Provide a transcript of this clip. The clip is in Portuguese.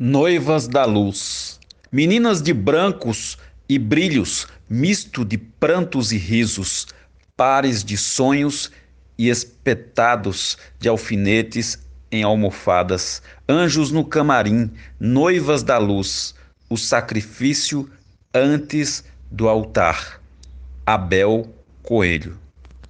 Noivas da luz, meninas de brancos e brilhos, misto de prantos e risos, pares de sonhos e espetados de alfinetes em almofadas, anjos no camarim, noivas da luz, o sacrifício antes do altar. Abel Coelho